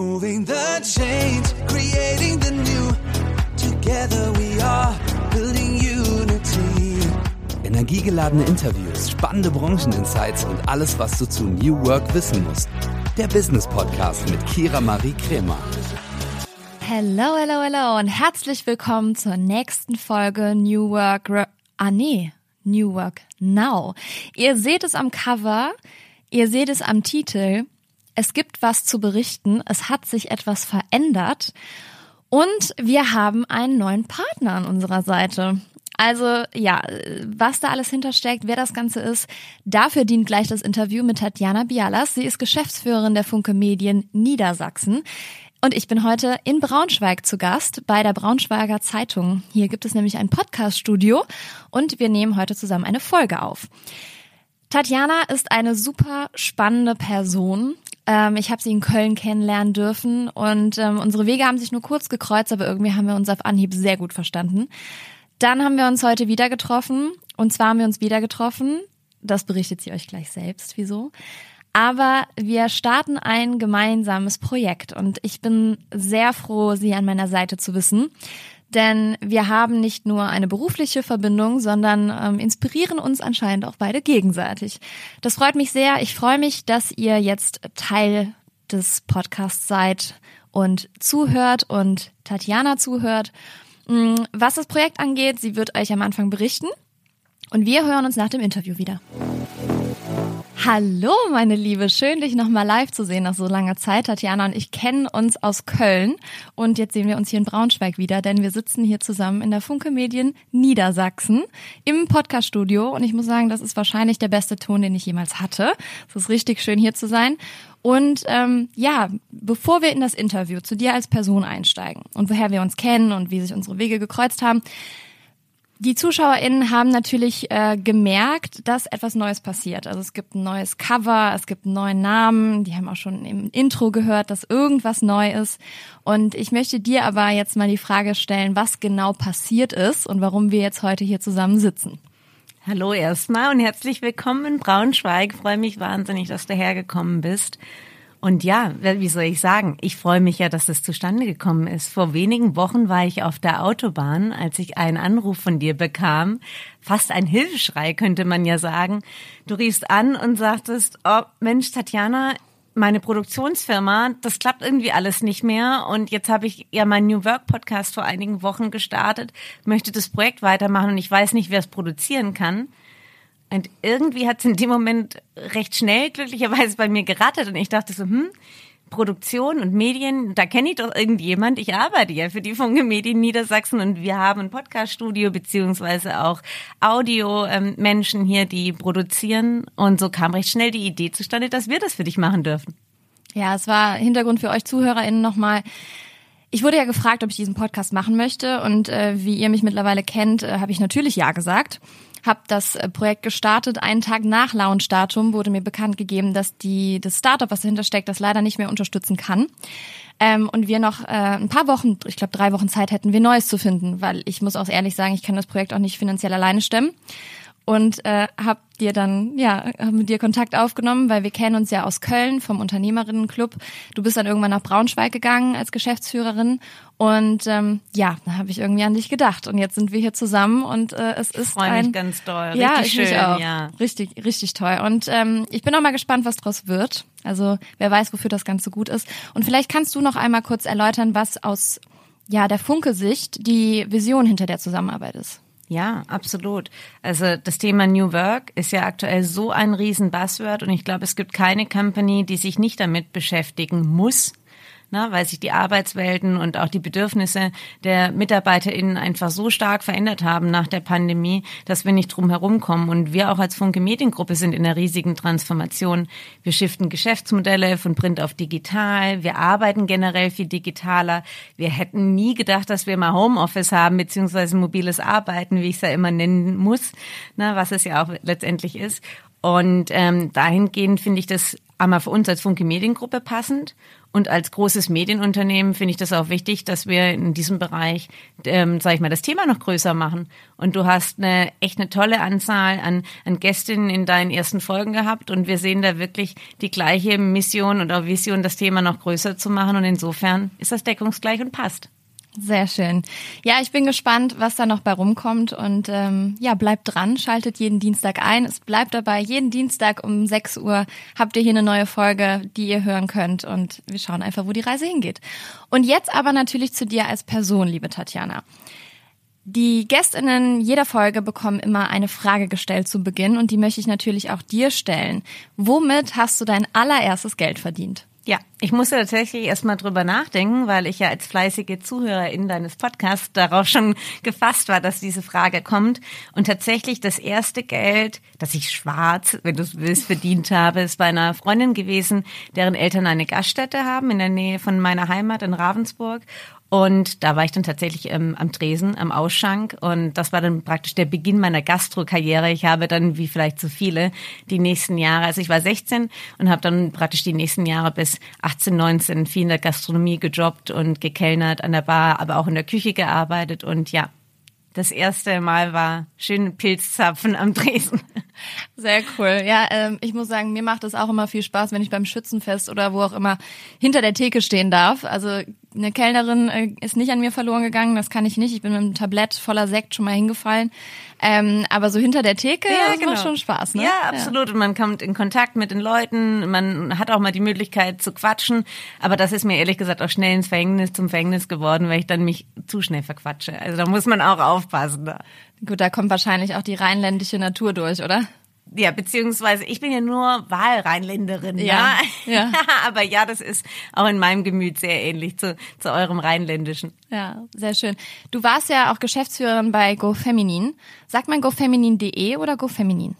Moving the chains, creating the new. Together we are building unity. Energiegeladene Interviews, spannende Brancheninsights und alles, was du zu New Work wissen musst. Der Business Podcast mit Kira Marie Kremer. Hello, hello, hello und herzlich willkommen zur nächsten Folge New Work. ah nee, New Work Now. Ihr seht es am Cover, ihr seht es am Titel. Es gibt was zu berichten. Es hat sich etwas verändert. Und wir haben einen neuen Partner an unserer Seite. Also ja, was da alles hintersteckt, wer das Ganze ist, dafür dient gleich das Interview mit Tatjana Bialas. Sie ist Geschäftsführerin der Funke Medien Niedersachsen. Und ich bin heute in Braunschweig zu Gast bei der Braunschweiger Zeitung. Hier gibt es nämlich ein Podcast-Studio und wir nehmen heute zusammen eine Folge auf. Tatjana ist eine super spannende Person. Ähm, ich habe sie in Köln kennenlernen dürfen und ähm, unsere Wege haben sich nur kurz gekreuzt, aber irgendwie haben wir uns auf Anhieb sehr gut verstanden. Dann haben wir uns heute wieder getroffen und zwar haben wir uns wieder getroffen. Das berichtet sie euch gleich selbst, wieso. Aber wir starten ein gemeinsames Projekt und ich bin sehr froh, Sie an meiner Seite zu wissen. Denn wir haben nicht nur eine berufliche Verbindung, sondern ähm, inspirieren uns anscheinend auch beide gegenseitig. Das freut mich sehr. Ich freue mich, dass ihr jetzt Teil des Podcasts seid und zuhört und Tatjana zuhört. Mm, was das Projekt angeht, sie wird euch am Anfang berichten. Und wir hören uns nach dem Interview wieder. Hallo, meine Liebe. Schön, dich nochmal live zu sehen nach so langer Zeit. Tatjana und ich kennen uns aus Köln und jetzt sehen wir uns hier in Braunschweig wieder, denn wir sitzen hier zusammen in der Funke Medien Niedersachsen im Podcaststudio und ich muss sagen, das ist wahrscheinlich der beste Ton, den ich jemals hatte. Es ist richtig schön hier zu sein. Und ähm, ja, bevor wir in das Interview zu dir als Person einsteigen und woher wir uns kennen und wie sich unsere Wege gekreuzt haben, die ZuschauerInnen haben natürlich äh, gemerkt, dass etwas Neues passiert. Also es gibt ein neues Cover, es gibt einen neuen Namen, die haben auch schon im Intro gehört, dass irgendwas neu ist. Und ich möchte dir aber jetzt mal die Frage stellen, was genau passiert ist und warum wir jetzt heute hier zusammen sitzen. Hallo erstmal und herzlich willkommen in Braunschweig. Ich freue mich wahnsinnig, dass du hergekommen bist. Und ja, wie soll ich sagen? Ich freue mich ja, dass es zustande gekommen ist. Vor wenigen Wochen war ich auf der Autobahn, als ich einen Anruf von dir bekam. Fast ein Hilfeschrei, könnte man ja sagen. Du riefst an und sagtest, oh Mensch, Tatjana, meine Produktionsfirma, das klappt irgendwie alles nicht mehr. Und jetzt habe ich ja meinen New Work Podcast vor einigen Wochen gestartet, möchte das Projekt weitermachen und ich weiß nicht, wer es produzieren kann. Und irgendwie hat es in dem Moment recht schnell glücklicherweise bei mir gerattet und ich dachte so, hm, Produktion und Medien, da kenne ich doch irgendjemand. Ich arbeite ja für die Funke Medien Niedersachsen und wir haben ein Podcaststudio beziehungsweise auch Audio-Menschen hier, die produzieren. Und so kam recht schnell die Idee zustande, dass wir das für dich machen dürfen. Ja, es war Hintergrund für euch ZuhörerInnen nochmal. Ich wurde ja gefragt, ob ich diesen Podcast machen möchte und äh, wie ihr mich mittlerweile kennt, äh, habe ich natürlich ja gesagt habe das äh, Projekt gestartet. Einen Tag nach Launchdatum wurde mir bekannt gegeben, dass die das Startup, was dahinter steckt, das leider nicht mehr unterstützen kann. Ähm, und wir noch äh, ein paar Wochen, ich glaube drei Wochen Zeit hätten, wir Neues zu finden, weil ich muss auch ehrlich sagen, ich kann das Projekt auch nicht finanziell alleine stemmen und äh, habe dir dann ja hab mit dir Kontakt aufgenommen, weil wir kennen uns ja aus Köln vom Unternehmerinnenclub. Du bist dann irgendwann nach Braunschweig gegangen als Geschäftsführerin. Und ähm, ja, da habe ich irgendwie an dich gedacht. Und jetzt sind wir hier zusammen und äh, es ist ich ein mich ganz doll, ja, richtig ich schön, ja, richtig richtig toll. Und ähm, ich bin auch mal gespannt, was draus wird. Also wer weiß, wofür das Ganze gut ist. Und vielleicht kannst du noch einmal kurz erläutern, was aus ja der Funke-Sicht die Vision hinter der Zusammenarbeit ist. Ja, absolut. Also das Thema New Work ist ja aktuell so ein riesen Buzzword und ich glaube, es gibt keine Company, die sich nicht damit beschäftigen muss, ne, weil sich die Arbeitswelten und auch die Bedürfnisse der MitarbeiterInnen einfach so stark verändert haben nach der Pandemie, dass wir nicht drum herumkommen. Und wir auch als Funke Mediengruppe sind in einer riesigen Transformation. Wir shiften Geschäftsmodelle von Print auf digital. Wir arbeiten generell viel digitaler. Wir hätten nie gedacht, dass wir mal Homeoffice haben, beziehungsweise mobiles Arbeiten, wie ich es ja immer nennen muss, ne, was es ja auch letztendlich ist. Und ähm, dahingehend finde ich das einmal für uns als Funke Mediengruppe passend Und als großes Medienunternehmen finde ich das auch wichtig, dass wir in diesem Bereich, ähm, sage ich mal, das Thema noch größer machen. Und du hast eine echt eine tolle Anzahl an, an Gästinnen in deinen ersten Folgen gehabt und wir sehen da wirklich die gleiche Mission und auch Vision, das Thema noch größer zu machen. Und insofern ist das deckungsgleich und passt. Sehr schön. Ja, ich bin gespannt, was da noch bei rumkommt und ähm, ja, bleibt dran, schaltet jeden Dienstag ein. Es bleibt dabei, jeden Dienstag um 6 Uhr habt ihr hier eine neue Folge, die ihr hören könnt und wir schauen einfach, wo die Reise hingeht. Und jetzt aber natürlich zu dir als Person, liebe Tatjana. Die Gästinnen jeder Folge bekommen immer eine Frage gestellt zu Beginn und die möchte ich natürlich auch dir stellen. Womit hast du dein allererstes Geld verdient? Ja, ich musste tatsächlich erstmal drüber nachdenken, weil ich ja als fleißige Zuhörerin deines Podcasts darauf schon gefasst war, dass diese Frage kommt. Und tatsächlich das erste Geld, das ich schwarz, wenn du es willst, verdient habe, ist bei einer Freundin gewesen, deren Eltern eine Gaststätte haben in der Nähe von meiner Heimat in Ravensburg. Und da war ich dann tatsächlich ähm, am Tresen, am Ausschank. Und das war dann praktisch der Beginn meiner Gastrokarriere. Ich habe dann, wie vielleicht zu viele, die nächsten Jahre, also ich war 16 und habe dann praktisch die nächsten Jahre bis 18, 19 viel in der Gastronomie gejobbt und gekellnert an der Bar, aber auch in der Küche gearbeitet. Und ja, das erste Mal war schön Pilzzapfen am Tresen. Sehr cool. Ja, ähm, ich muss sagen, mir macht es auch immer viel Spaß, wenn ich beim Schützenfest oder wo auch immer hinter der Theke stehen darf. Also eine Kellnerin äh, ist nicht an mir verloren gegangen, das kann ich nicht. Ich bin mit einem Tablett voller Sekt schon mal hingefallen. Ähm, aber so hinter der Theke, ja, genau. macht schon Spaß, ne? Ja, absolut. Ja. Und man kommt in Kontakt mit den Leuten, man hat auch mal die Möglichkeit zu quatschen. Aber das ist mir ehrlich gesagt auch schnell ins Verhängnis zum Verhängnis geworden, weil ich dann mich zu schnell verquatsche. Also da muss man auch aufpassen. Da. Gut, da kommt wahrscheinlich auch die rheinländische Natur durch, oder? Ja, beziehungsweise ich bin ja nur Wahlrheinländerin, ja. ja. ja. Aber ja, das ist auch in meinem Gemüt sehr ähnlich zu, zu eurem Rheinländischen. Ja, sehr schön. Du warst ja auch Geschäftsführerin bei GoFeminin. Sagt man GoFeminin.de oder GoFeminin?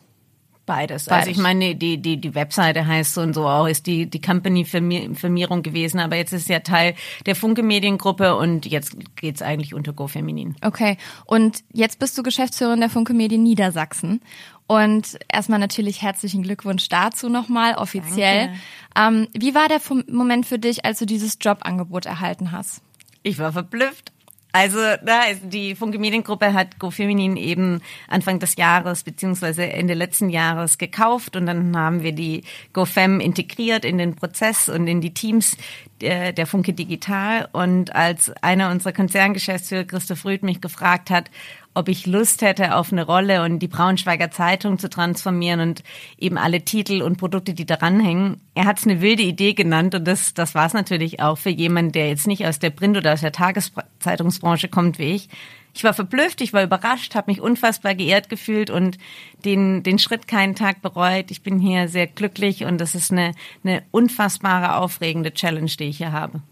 Beides. Beides. Also ich meine, die, die, die Webseite heißt so und so auch, ist die, die Company-Firmierung gewesen, aber jetzt ist ja Teil der Funke Mediengruppe und jetzt geht's eigentlich unter GoFeminin. Okay. Und jetzt bist du Geschäftsführerin der Funke Medien Niedersachsen. Und erstmal natürlich herzlichen Glückwunsch dazu nochmal offiziell. Ähm, wie war der Moment für dich, als du dieses Jobangebot erhalten hast? Ich war verblüfft. Also da ist die Funke Mediengruppe hat GoFeminin eben Anfang des Jahres beziehungsweise Ende letzten Jahres gekauft und dann haben wir die GoFem integriert in den Prozess und in die Teams der, der Funke Digital und als einer unserer Konzerngeschäftsführer Christoph Rüth mich gefragt hat, ob ich Lust hätte auf eine Rolle und die Braunschweiger Zeitung zu transformieren und eben alle Titel und Produkte, die daran hängen. Er hat es eine wilde Idee genannt und das, das war es natürlich auch für jemanden, der jetzt nicht aus der Print- oder aus der Tageszeitungsbranche kommt wie ich. Ich war verblüfft, ich war überrascht, habe mich unfassbar geehrt gefühlt und den, den Schritt keinen Tag bereut. Ich bin hier sehr glücklich und das ist eine, eine unfassbare, aufregende Challenge, die ich hier habe.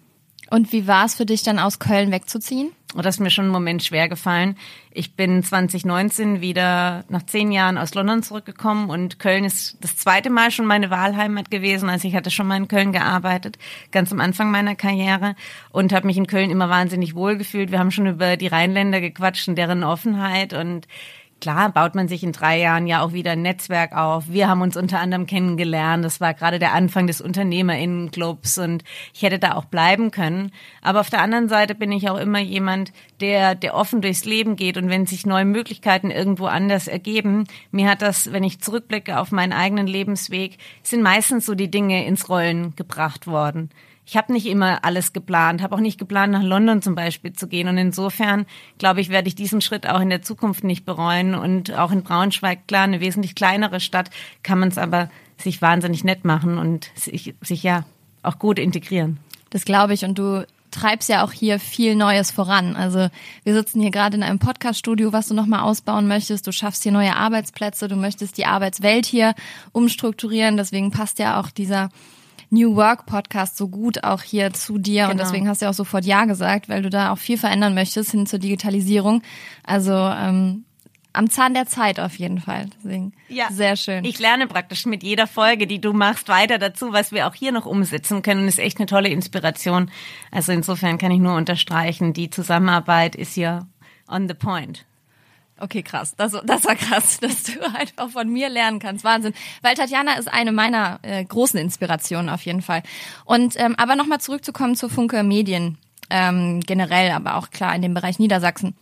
Und wie war es für dich dann aus Köln wegzuziehen? Und das ist mir schon einen Moment schwer gefallen. Ich bin 2019 wieder nach zehn Jahren aus London zurückgekommen und Köln ist das zweite Mal schon meine Wahlheimat gewesen. Also ich hatte schon mal in Köln gearbeitet, ganz am Anfang meiner Karriere und habe mich in Köln immer wahnsinnig wohl gefühlt. Wir haben schon über die Rheinländer gequatscht und deren Offenheit und Klar baut man sich in drei Jahren ja auch wieder ein Netzwerk auf. Wir haben uns unter anderem kennengelernt. Das war gerade der Anfang des Unternehmerinnenclubs und ich hätte da auch bleiben können. Aber auf der anderen Seite bin ich auch immer jemand, der, der offen durchs Leben geht und wenn sich neue Möglichkeiten irgendwo anders ergeben, mir hat das, wenn ich zurückblicke auf meinen eigenen Lebensweg, sind meistens so die Dinge ins Rollen gebracht worden ich habe nicht immer alles geplant, habe auch nicht geplant, nach London zum Beispiel zu gehen. Und insofern, glaube ich, werde ich diesen Schritt auch in der Zukunft nicht bereuen. Und auch in Braunschweig, klar, eine wesentlich kleinere Stadt, kann man es aber sich wahnsinnig nett machen und sich, sich ja auch gut integrieren. Das glaube ich. Und du treibst ja auch hier viel Neues voran. Also wir sitzen hier gerade in einem Podcaststudio, was du nochmal ausbauen möchtest. Du schaffst hier neue Arbeitsplätze, du möchtest die Arbeitswelt hier umstrukturieren. Deswegen passt ja auch dieser New Work Podcast so gut auch hier zu dir genau. und deswegen hast du auch sofort Ja gesagt, weil du da auch viel verändern möchtest hin zur Digitalisierung. Also ähm, am Zahn der Zeit auf jeden Fall. Deswegen ja. sehr schön. Ich lerne praktisch mit jeder Folge, die du machst, weiter dazu, was wir auch hier noch umsetzen können. Und ist echt eine tolle Inspiration. Also insofern kann ich nur unterstreichen, die Zusammenarbeit ist hier on the point. Okay, krass. Das, das war krass, dass du einfach von mir lernen kannst. Wahnsinn. Weil Tatjana ist eine meiner äh, großen Inspirationen auf jeden Fall. Und ähm, aber nochmal zurückzukommen zu Funke Medien ähm, generell, aber auch klar in dem Bereich Niedersachsen.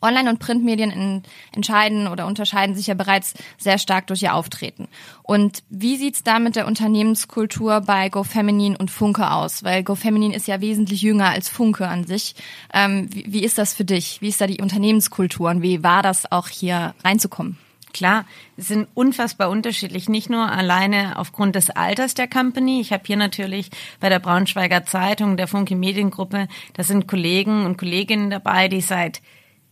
Online- und Printmedien in, entscheiden oder unterscheiden sich ja bereits sehr stark durch ihr Auftreten. Und wie sieht's da mit der Unternehmenskultur bei GoFeminin und Funke aus? Weil GoFeminin ist ja wesentlich jünger als Funke an sich. Ähm, wie, wie ist das für dich? Wie ist da die Unternehmenskultur und wie war das auch hier reinzukommen? Klar, sind unfassbar unterschiedlich, nicht nur alleine aufgrund des Alters der Company. Ich habe hier natürlich bei der Braunschweiger Zeitung, der Funke Mediengruppe, da sind Kollegen und Kolleginnen dabei, die seit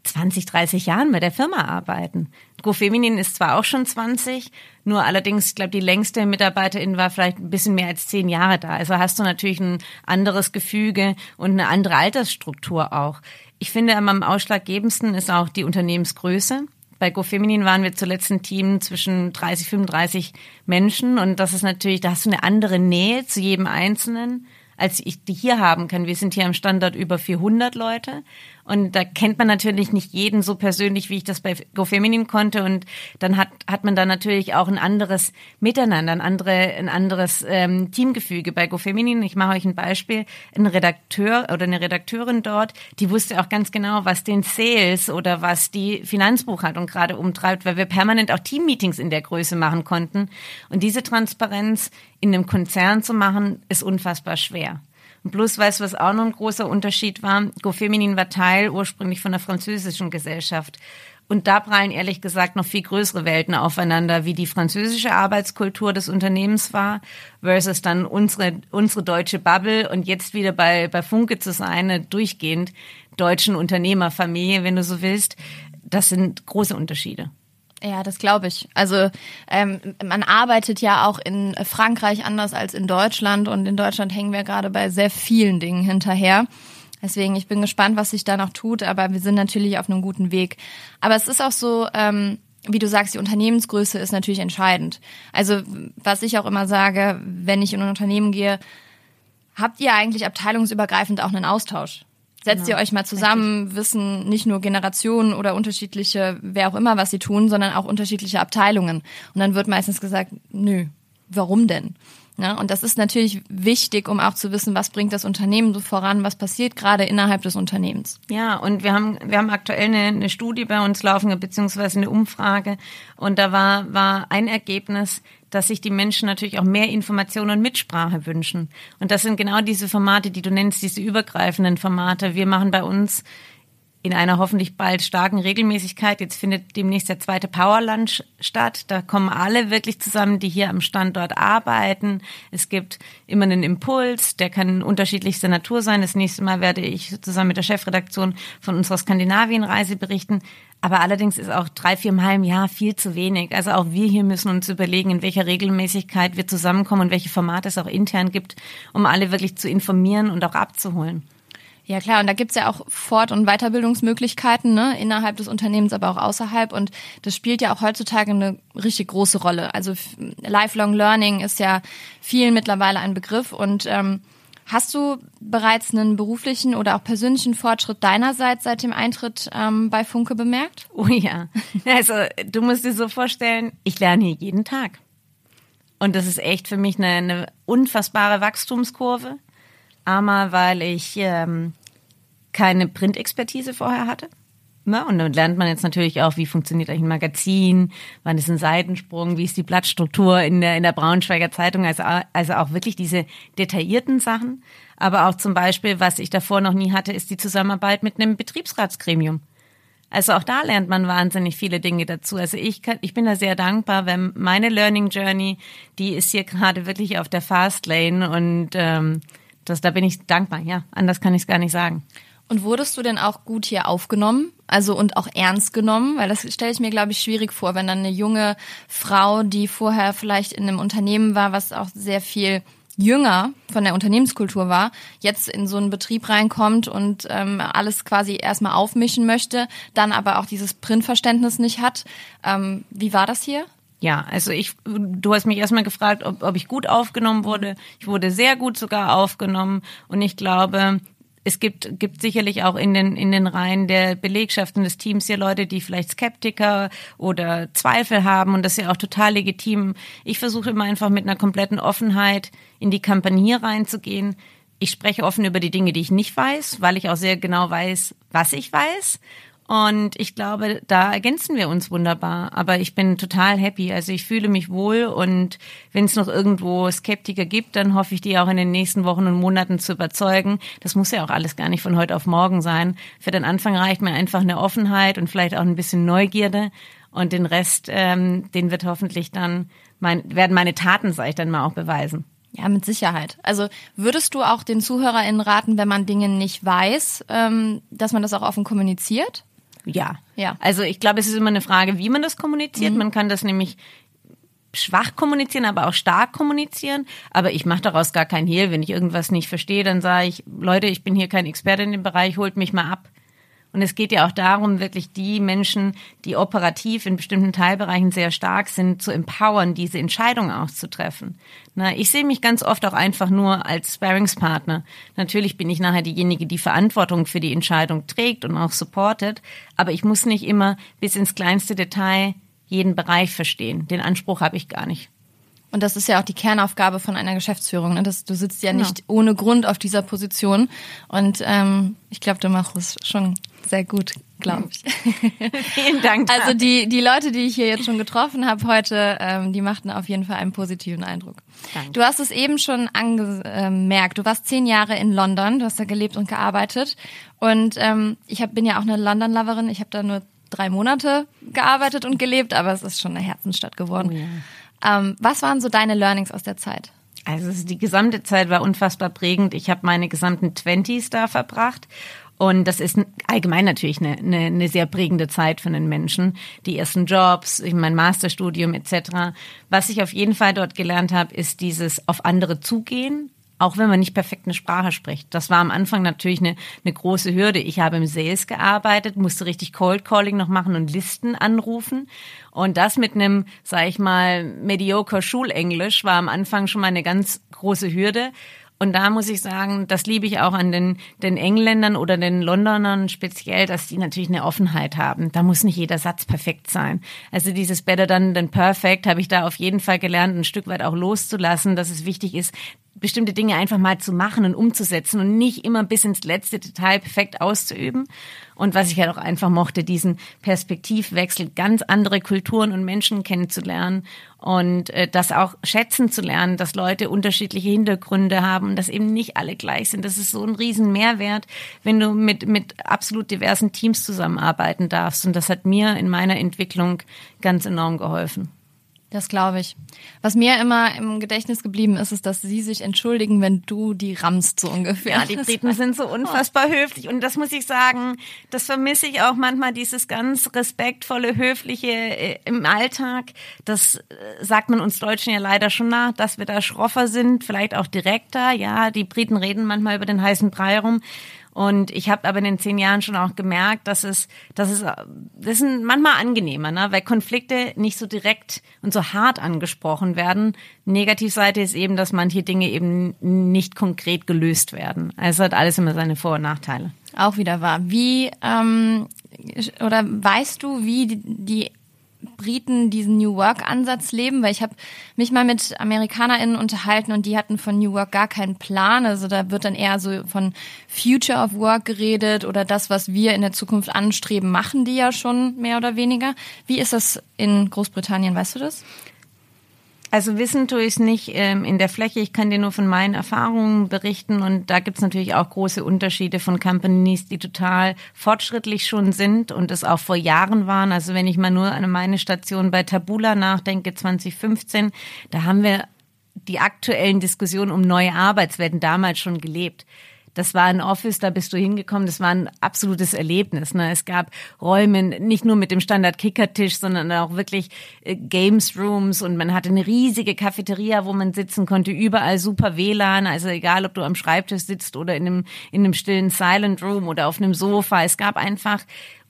20, 30 Jahren bei der Firma arbeiten. GoFeminin ist zwar auch schon 20, nur allerdings, ich glaube, die längste Mitarbeiterin war vielleicht ein bisschen mehr als zehn Jahre da. Also hast du natürlich ein anderes Gefüge und eine andere Altersstruktur auch. Ich finde, am ausschlaggebendsten ist auch die Unternehmensgröße. Bei GoFeminin waren wir zuletzt ein Team zwischen 30, 35 Menschen und das ist natürlich, da hast du eine andere Nähe zu jedem Einzelnen als ich die hier haben kann. Wir sind hier am Standort über 400 Leute und da kennt man natürlich nicht jeden so persönlich, wie ich das bei GoFeminim konnte. Und dann hat, hat man da natürlich auch ein anderes Miteinander, ein, andere, ein anderes ähm, Teamgefüge. Bei GoFeminim, ich mache euch ein Beispiel, ein Redakteur oder eine Redakteurin dort, die wusste auch ganz genau, was den Sales oder was die Finanzbuchhaltung gerade umtreibt, weil wir permanent auch Teammeetings in der Größe machen konnten. Und diese Transparenz in einem Konzern zu machen, ist unfassbar schwer. Plus, weißt du, was auch noch ein großer Unterschied war? GoFeminin war Teil ursprünglich von der französischen Gesellschaft. Und da prallen ehrlich gesagt noch viel größere Welten aufeinander, wie die französische Arbeitskultur des Unternehmens war, versus dann unsere, unsere deutsche Bubble und jetzt wieder bei, bei Funke zu sein, eine durchgehend deutschen Unternehmerfamilie, wenn du so willst. Das sind große Unterschiede. Ja, das glaube ich. Also ähm, man arbeitet ja auch in Frankreich anders als in Deutschland und in Deutschland hängen wir gerade bei sehr vielen Dingen hinterher. Deswegen, ich bin gespannt, was sich da noch tut, aber wir sind natürlich auf einem guten Weg. Aber es ist auch so, ähm, wie du sagst, die Unternehmensgröße ist natürlich entscheidend. Also was ich auch immer sage, wenn ich in ein Unternehmen gehe, habt ihr eigentlich abteilungsübergreifend auch einen Austausch? Setzt genau. ihr euch mal zusammen, Richtig. wissen nicht nur Generationen oder unterschiedliche, wer auch immer, was sie tun, sondern auch unterschiedliche Abteilungen. Und dann wird meistens gesagt, nö, warum denn? Ja, und das ist natürlich wichtig, um auch zu wissen, was bringt das Unternehmen so voran, was passiert gerade innerhalb des Unternehmens. Ja, und wir haben, wir haben aktuell eine, eine Studie bei uns laufen, beziehungsweise eine Umfrage. Und da war, war ein Ergebnis, dass sich die Menschen natürlich auch mehr Information und Mitsprache wünschen. Und das sind genau diese Formate, die du nennst, diese übergreifenden Formate. Wir machen bei uns in einer hoffentlich bald starken Regelmäßigkeit. Jetzt findet demnächst der zweite Power Lunch statt. Da kommen alle wirklich zusammen, die hier am Standort arbeiten. Es gibt immer einen Impuls, der kann unterschiedlichster Natur sein. Das nächste Mal werde ich zusammen mit der Chefredaktion von unserer Skandinavien-Reise berichten. Aber allerdings ist auch drei, vier Mal im Jahr viel zu wenig. Also auch wir hier müssen uns überlegen, in welcher Regelmäßigkeit wir zusammenkommen und welche Formate es auch intern gibt, um alle wirklich zu informieren und auch abzuholen. Ja klar, und da gibt's ja auch Fort- und Weiterbildungsmöglichkeiten ne, innerhalb des Unternehmens, aber auch außerhalb. Und das spielt ja auch heutzutage eine richtig große Rolle. Also Lifelong Learning ist ja vielen mittlerweile ein Begriff. Und ähm, hast du bereits einen beruflichen oder auch persönlichen Fortschritt deinerseits seit dem Eintritt ähm, bei Funke bemerkt? Oh ja. Also du musst dir so vorstellen, ich lerne hier jeden Tag. Und das ist echt für mich eine, eine unfassbare Wachstumskurve. Einmal, weil ich ähm, keine Printexpertise vorher hatte. Na, und dann lernt man jetzt natürlich auch, wie funktioniert eigentlich ein Magazin, wann ist ein Seitensprung, wie ist die Blattstruktur in der, in der Braunschweiger Zeitung, also, also auch wirklich diese detaillierten Sachen. Aber auch zum Beispiel, was ich davor noch nie hatte, ist die Zusammenarbeit mit einem Betriebsratsgremium. Also auch da lernt man wahnsinnig viele Dinge dazu. Also ich kann, ich bin da sehr dankbar, wenn meine Learning Journey, die ist hier gerade wirklich auf der Fast Lane und ähm, das, da bin ich dankbar, ja. Anders kann ich es gar nicht sagen. Und wurdest du denn auch gut hier aufgenommen? Also und auch ernst genommen? Weil das stelle ich mir, glaube ich, schwierig vor, wenn dann eine junge Frau, die vorher vielleicht in einem Unternehmen war, was auch sehr viel jünger von der Unternehmenskultur war, jetzt in so einen Betrieb reinkommt und ähm, alles quasi erstmal aufmischen möchte, dann aber auch dieses Printverständnis nicht hat. Ähm, wie war das hier? Ja, also ich, du hast mich erstmal gefragt, ob, ob ich gut aufgenommen wurde. Ich wurde sehr gut sogar aufgenommen und ich glaube, es gibt, gibt sicherlich auch in den, in den Reihen der Belegschaften des Teams ja Leute, die vielleicht Skeptiker oder Zweifel haben und das ist ja auch total legitim. Ich versuche immer einfach mit einer kompletten Offenheit in die Kampagne reinzugehen. Ich spreche offen über die Dinge, die ich nicht weiß, weil ich auch sehr genau weiß, was ich weiß. Und ich glaube, da ergänzen wir uns wunderbar. Aber ich bin total happy. Also ich fühle mich wohl und wenn es noch irgendwo Skeptiker gibt, dann hoffe ich, die auch in den nächsten Wochen und Monaten zu überzeugen. Das muss ja auch alles gar nicht von heute auf morgen sein. Für den Anfang reicht mir einfach eine Offenheit und vielleicht auch ein bisschen Neugierde. Und den Rest, ähm, den wird hoffentlich dann mein, werden meine Taten, sag ich dann mal, auch beweisen. Ja, mit Sicherheit. Also würdest du auch den ZuhörerInnen raten, wenn man Dinge nicht weiß, ähm, dass man das auch offen kommuniziert? Ja. Ja. Also ich glaube, es ist immer eine Frage, wie man das kommuniziert. Mhm. Man kann das nämlich schwach kommunizieren, aber auch stark kommunizieren. Aber ich mache daraus gar keinen Hehl. Wenn ich irgendwas nicht verstehe, dann sage ich, Leute, ich bin hier kein Experte in dem Bereich, holt mich mal ab. Und es geht ja auch darum, wirklich die Menschen, die operativ in bestimmten Teilbereichen sehr stark sind, zu empowern, diese Entscheidung auch zu treffen. Na, ich sehe mich ganz oft auch einfach nur als Sparringspartner. Natürlich bin ich nachher diejenige, die Verantwortung für die Entscheidung trägt und auch supportet, aber ich muss nicht immer bis ins kleinste Detail jeden Bereich verstehen. Den Anspruch habe ich gar nicht. Und das ist ja auch die Kernaufgabe von einer Geschäftsführung. Ne? Das, du sitzt ja Genau. nicht ohne Grund auf dieser Position. Und ähm, ich glaube, du machst es schon sehr gut, glaube ich. Vielen Dank. Also die, die Leute, die ich hier jetzt schon getroffen habe heute, ähm, die machten auf jeden Fall einen positiven Eindruck. Danke. Du hast es eben schon angemerkt. Du warst zehn Jahre in London, du hast da gelebt und gearbeitet. Und ähm, ich hab, bin ja auch eine London-Loverin. Ich habe da nur drei Monate gearbeitet und gelebt, aber es ist schon eine Herzensstadt geworden. Ähm, was waren so deine Learnings aus der Zeit? Also die gesamte Zeit war unfassbar prägend. Ich habe meine gesamten Twenties da verbracht. Und das ist allgemein natürlich eine, eine, eine sehr prägende Zeit für einen Menschen. Die ersten Jobs, mein Masterstudium etc. Was ich auf jeden Fall dort gelernt habe, ist dieses auf andere zugehen, auch wenn man nicht perfekt eine Sprache spricht. Das war am Anfang natürlich eine, eine große Hürde. Ich habe im Sales gearbeitet, musste richtig Cold Calling noch machen und Listen anrufen. Und das mit einem, sag ich mal, mediocre Schulenglisch war am Anfang schon mal eine ganz große Hürde. Und da muss ich sagen, das liebe ich auch an den, den Engländern oder den Londonern speziell, dass die natürlich eine Offenheit haben. Da muss nicht jeder Satz perfekt sein. Also dieses Better Done than Perfect habe ich da auf jeden Fall gelernt, ein Stück weit auch loszulassen, dass es wichtig ist, bestimmte Dinge einfach mal zu machen und umzusetzen und nicht immer bis ins letzte Detail perfekt auszuüben. Und was ich halt auch einfach mochte, diesen Perspektivwechsel, ganz andere Kulturen und Menschen kennenzulernen und äh, das auch schätzen zu lernen, dass Leute unterschiedliche Hintergründe haben und dass eben nicht alle gleich sind. Das ist so ein riesen Mehrwert, wenn du mit, mit absolut diversen Teams zusammenarbeiten darfst. Und das hat mir in meiner Entwicklung ganz enorm geholfen. Das glaube ich. Was mir immer im Gedächtnis geblieben ist, ist, dass sie sich entschuldigen, wenn du die rammst, so ungefähr. Ja, die Briten sind so unfassbar höflich und das muss ich sagen, das vermisse ich auch manchmal, dieses ganz respektvolle, höfliche äh, im Alltag. Das äh, sagt man uns Deutschen ja leider schon nach, dass wir da schroffer sind, vielleicht auch direkter. Ja, die Briten reden manchmal über den heißen Brei rum. Und ich habe aber in den zehn Jahren schon auch gemerkt, dass es, dass es, das ist manchmal angenehmer, ne? weil Konflikte nicht so direkt und so hart angesprochen werden. Negativseite ist eben, dass manche Dinge eben nicht konkret gelöst werden. Also hat alles immer seine Vor- und Nachteile. Auch wieder wahr. Wie, ähm, oder weißt du, wie die, die Briten diesen New Work-Ansatz leben? Weil ich habe mich mal mit AmerikanerInnen unterhalten und die hatten von New Work gar keinen Plan. Also da wird dann eher so von Future of Work geredet oder das, was wir in der Zukunft anstreben, machen die ja schon mehr oder weniger. Wie ist das in Großbritannien? Weißt du das? Also wissen tue ich es nicht ähm, in der Fläche. Ich kann dir nur von meinen Erfahrungen berichten und da gibt es natürlich auch große Unterschiede von Companies, die total fortschrittlich schon sind und es auch vor Jahren waren. Also wenn ich mal nur an meine Station bei Tabula nachdenke, 2015, da haben wir die aktuellen Diskussionen um neue Arbeitswelten damals schon gelebt. Das war ein Office, da bist du hingekommen, das war ein absolutes Erlebnis. Ne? Es gab Räume, nicht nur mit dem Standard-Kickertisch, sondern auch wirklich äh, Games Rooms und man hatte eine riesige Cafeteria, wo man sitzen konnte, überall super WLAN, also egal, ob du am Schreibtisch sitzt oder in einem, in einem stillen Silent Room oder auf einem Sofa. Es gab einfach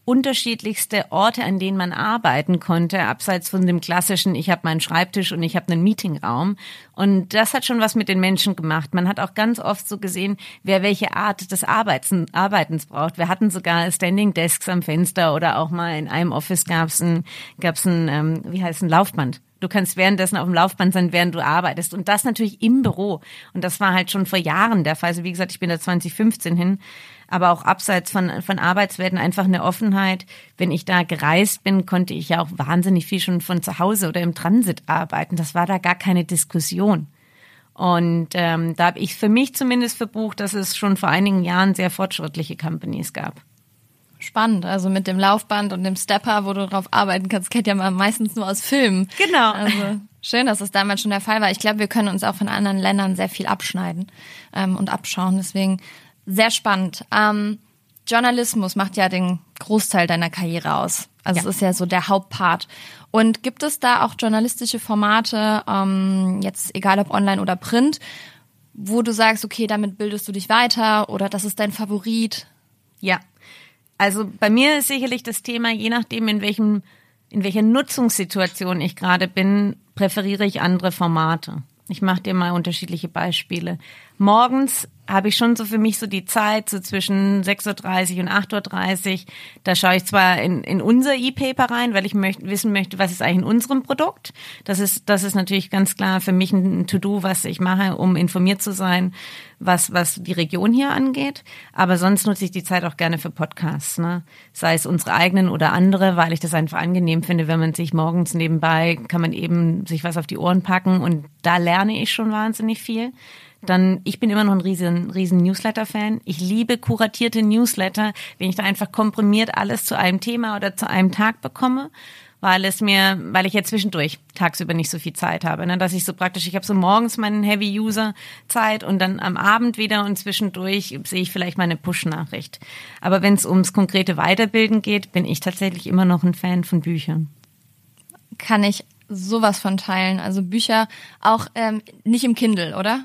unterschiedlichste Orte, an denen man arbeiten konnte, abseits von dem klassischen, ich habe meinen Schreibtisch und ich habe einen Meetingraum. Und das hat schon was mit den Menschen gemacht. Man hat auch ganz oft so gesehen, wer welche Art des Arbeitens, Arbeitens braucht. Wir hatten sogar Standing Desks am Fenster oder auch mal in einem Office gab's ein, gab's ein ähm, wie heißt ein Laufband. Du kannst währenddessen auf dem Laufband sein, während du arbeitest. Und das natürlich im Büro. Und das war halt schon vor Jahren der Fall. Also wie gesagt, ich bin da 2015 hin. Aber auch abseits von, von Arbeitswelten einfach eine Offenheit. Wenn ich da gereist bin, konnte ich ja auch wahnsinnig viel schon von zu Hause oder im Transit arbeiten. Das war da gar keine Diskussion. Und ähm, da habe ich für mich zumindest verbucht, dass es schon vor einigen Jahren sehr fortschrittliche Companies gab spannend. Also mit dem Laufband und dem Stepper, wo du drauf arbeiten kannst, kennt ja man meistens nur aus Filmen. Genau. Also schön, dass das damals schon der Fall war. Ich glaube, wir können uns auch von anderen Ländern sehr viel abschneiden ähm, und abschauen. Deswegen sehr spannend. Ähm, Journalismus macht ja den Großteil deiner Karriere aus. Also ja. es ist ja so der Hauptpart. Und gibt es da auch journalistische Formate, ähm, jetzt egal ob online oder print, wo du sagst, okay, damit bildest du dich weiter oder das ist dein Favorit? Ja, also bei mir ist sicherlich das Thema, je nachdem, in welchem, in welcher Nutzungssituation ich gerade bin, präferiere ich andere Formate. Ich mache dir mal unterschiedliche Beispiele. Morgens habe ich schon so für mich so die Zeit, so zwischen 6.30 Uhr und 8.30 Uhr. Da schaue ich zwar in, in unser E-Paper rein, weil ich möcht, wissen möchte, was ist eigentlich in unserem Produkt. Das ist, das ist natürlich ganz klar für mich ein To-Do, was ich mache, um informiert zu sein, was, was die Region hier angeht. Aber sonst nutze ich die Zeit auch gerne für Podcasts, ne? sei es unsere eigenen oder andere, weil ich das einfach angenehm finde, wenn man sich morgens nebenbei, kann man eben sich was auf die Ohren packen und da lerne ich schon wahnsinnig viel. Dann, ich bin immer noch ein riesen, riesen Newsletter-Fan. Ich liebe kuratierte Newsletter, wenn ich da einfach komprimiert alles zu einem Thema oder zu einem Tag bekomme weil es mir, weil ich ja zwischendurch tagsüber nicht so viel Zeit habe, ne? dass ich so praktisch, ich habe so morgens meinen Heavy-User-Zeit und dann am Abend wieder und zwischendurch sehe ich vielleicht meine Push-Nachricht. Aber wenn es ums konkrete Weiterbilden geht, bin ich tatsächlich immer noch ein Fan von Büchern. Kann ich sowas von teilen. Also Bücher auch ähm, nicht im Kindle, oder?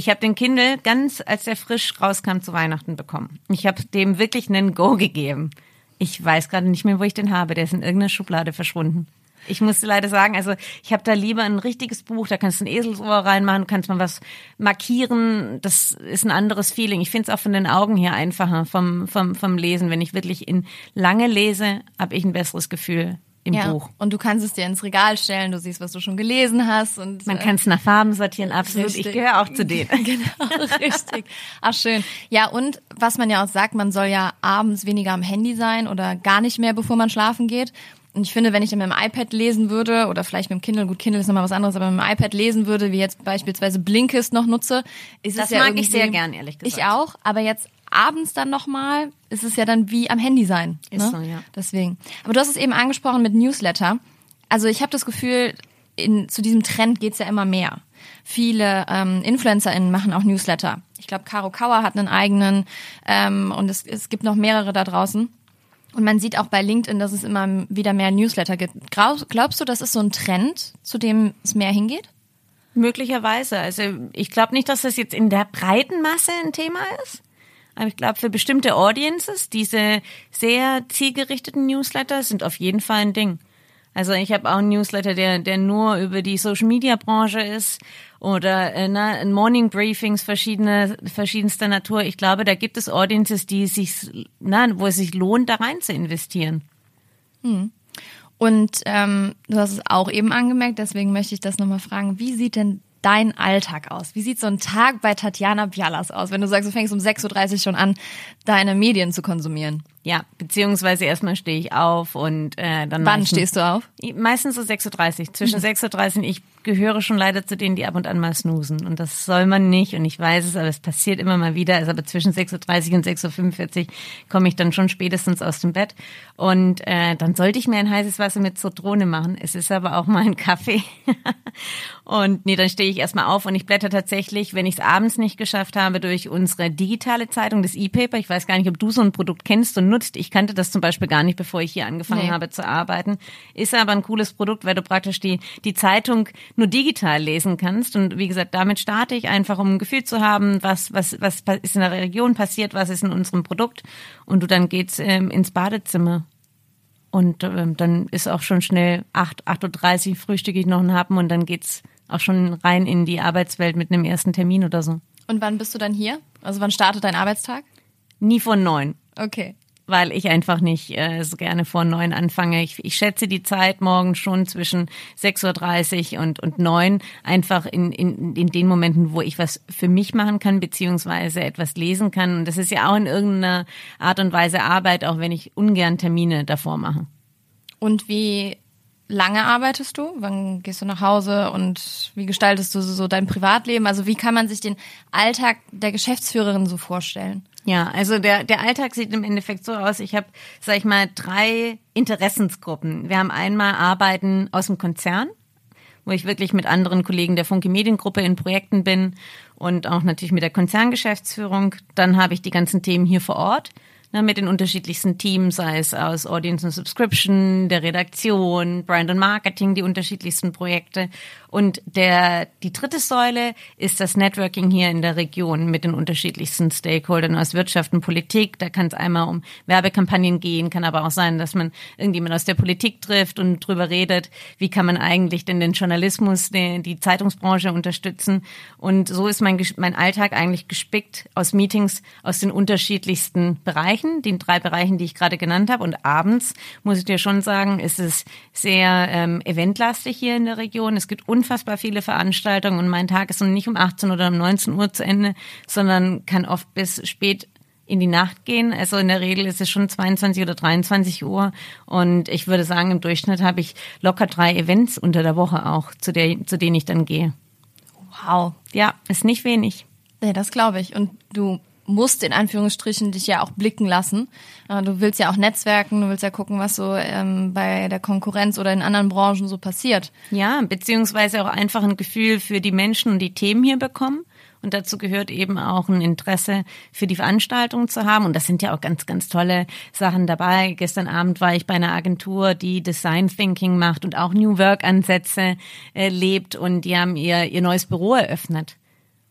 Ich habe den Kindle ganz, als der frisch rauskam, zu Weihnachten bekommen. Ich habe dem wirklich einen Go gegeben. Ich weiß gerade nicht mehr, wo ich den habe. Der ist in irgendeiner Schublade verschwunden. Ich musste leider sagen, also ich habe da lieber ein richtiges Buch, da kannst du ein Eselsohr reinmachen, kannst mal was markieren, das ist ein anderes Feeling. Ich finde es auch von den Augen her einfacher vom, vom, vom Lesen. Wenn ich wirklich in lange lese, habe ich ein besseres Gefühl im ja, Buch. Und du kannst es dir ins Regal stellen, du siehst, was du schon gelesen hast. und Man äh, kann es nach Farben sortieren, absolut. Richtig. Ich gehöre auch zu denen. genau, richtig. Ach schön. Ja, und was man ja auch sagt, man soll ja abends weniger am Handy sein oder gar nicht mehr, bevor man schlafen geht. Und ich finde, wenn ich dann mit dem iPad lesen würde, oder vielleicht mit dem Kindle, gut, Kindle ist nochmal was anderes, aber mit dem iPad lesen würde, wie jetzt beispielsweise Blinkist noch nutze, ist das es ja Das mag ich sehr gern, ehrlich gesagt. Ich auch, aber jetzt abends dann nochmal, ist es ja dann wie am Handy sein. Ist ne? so, ja. Deswegen. Aber du hast es eben angesprochen mit Newsletter. Also ich habe das Gefühl, in, zu diesem Trend geht's ja immer mehr. Viele ähm, InfluencerInnen machen auch Newsletter. Ich glaube, Caro Kauer hat einen eigenen ähm, und es, es gibt noch mehrere da draußen. Und man sieht auch bei LinkedIn, dass es immer wieder mehr Newsletter gibt. Glaubst du, das ist so ein Trend, zu dem es mehr hingeht? Möglicherweise. Also ich glaube nicht, dass das jetzt in der breiten Masse ein Thema ist. Aber ich glaube, für bestimmte Audiences, diese sehr zielgerichteten Newsletter sind auf jeden Fall ein Ding. Also ich habe auch einen Newsletter, der, der nur über die Social Media Branche ist oder äh, na, Morning Briefings verschiedene, verschiedenster Natur. Ich glaube, da gibt es Audiences, die sich, na, wo es sich lohnt, da rein zu investieren. Hm. Und ähm, du hast es auch eben angemerkt, deswegen möchte ich das nochmal fragen. Wie sieht denn dein Alltag aus? Wie sieht so ein Tag bei Tatjana Bialas aus, wenn du sagst, du fängst um 6.30 Uhr schon an, deine Medien zu konsumieren? Ja, beziehungsweise erstmal stehe ich auf und äh, dann. Wann stehst du auf? Meistens so 6.30 Uhr. Zwischen 6.30 Uhr, ich gehöre schon leider zu denen, die ab und an mal snoosen. Und das soll man nicht. Und ich weiß es, aber es passiert immer mal wieder. Also aber zwischen 6.30 Uhr und 6.45 Uhr komme ich dann schon spätestens aus dem Bett. Und äh, dann sollte ich mir ein heißes Wasser mit Zitrone machen. Es ist aber auch mal ein Kaffee. und nee, dann stehe ich erstmal auf und ich blätter tatsächlich, wenn ich es abends nicht geschafft habe, durch unsere digitale Zeitung, das E-Paper. Ich weiß gar nicht, ob du so ein Produkt kennst und nutzt. Ich kannte das zum Beispiel gar nicht, bevor ich hier angefangen Nee. habe zu arbeiten. Ist aber ein cooles Produkt, weil du praktisch die, die Zeitung nur digital lesen kannst. Und wie gesagt, damit starte ich einfach, um ein Gefühl zu haben, was, was, was ist in der Region passiert, was ist in unserem Produkt. Und du dann geht's ähm, ins Badezimmer. Und ähm, dann ist auch schon schnell 8, 8.30 Uhr frühstücke ich noch einen Happen und dann geht's auch schon rein in die Arbeitswelt mit einem ersten Termin oder so. Und wann bist du dann hier? Also wann startet dein Arbeitstag? Nie von neun. Okay. Weil ich einfach nicht äh, so gerne vor neun anfange. Ich, ich schätze die Zeit morgen schon zwischen 6.30 Uhr und, und neun einfach in, in, in den Momenten, wo ich was für mich machen kann, beziehungsweise etwas lesen kann. Und das ist ja auch in irgendeiner Art und Weise Arbeit, auch wenn ich ungern Termine davor mache. Und wie lange arbeitest du? Wann gehst du nach Hause und wie gestaltest du so dein Privatleben? Also wie kann man sich den Alltag der Geschäftsführerin so vorstellen? Ja, also der, der Alltag sieht im Endeffekt so aus. Ich habe, sag ich mal, drei Interessensgruppen. Wir haben einmal Arbeiten aus dem Konzern, wo ich wirklich mit anderen Kollegen der Funke Mediengruppe in Projekten bin und auch natürlich mit der Konzerngeschäftsführung. Dann habe ich die ganzen Themen hier vor Ort. Ne, mit den unterschiedlichsten Teams, sei es aus Audience und Subscription, der Redaktion, Brand und Marketing, die unterschiedlichsten Projekte. Und der, die dritte Säule ist das Networking hier in der Region mit den unterschiedlichsten Stakeholdern aus Wirtschaft und Politik. Da kann es einmal um Werbekampagnen gehen, kann aber auch sein, dass man irgendjemand aus der Politik trifft und drüber redet, wie kann man eigentlich denn den Journalismus, die, die Zeitungsbranche unterstützen. Und so ist mein, mein Alltag eigentlich gespickt aus Meetings aus den unterschiedlichsten Bereichen, den drei Bereichen, die ich gerade genannt habe. Und abends, muss ich dir schon sagen, ist es sehr ähm, eventlastig hier in der Region. Es gibt unfassbar viele Veranstaltungen und mein Tag ist nun nicht um 18 oder um 19 Uhr zu Ende, sondern kann oft bis spät in die Nacht gehen. Also in der Regel ist es schon 22 oder 23 Uhr und ich würde sagen, im Durchschnitt habe ich locker drei Events unter der Woche auch, zu, der, zu denen ich dann gehe. Wow. Ja, ist nicht wenig. Ja, das glaube ich. Und du musst in Anführungsstrichen dich ja auch blicken lassen. Äh, Du willst ja auch netzwerken, du willst ja gucken, was so ähm, bei der Konkurrenz oder in anderen Branchen so passiert. Ja, beziehungsweise auch einfach ein Gefühl für die Menschen und die Themen hier bekommen. Und dazu gehört eben auch ein Interesse für die Veranstaltung zu haben. Und das sind ja auch ganz, ganz tolle Sachen dabei. Gestern Abend war ich bei einer Agentur, die Design Thinking macht und auch New Work Ansätze äh, lebt. Und die haben ihr, ihr neues Büro eröffnet.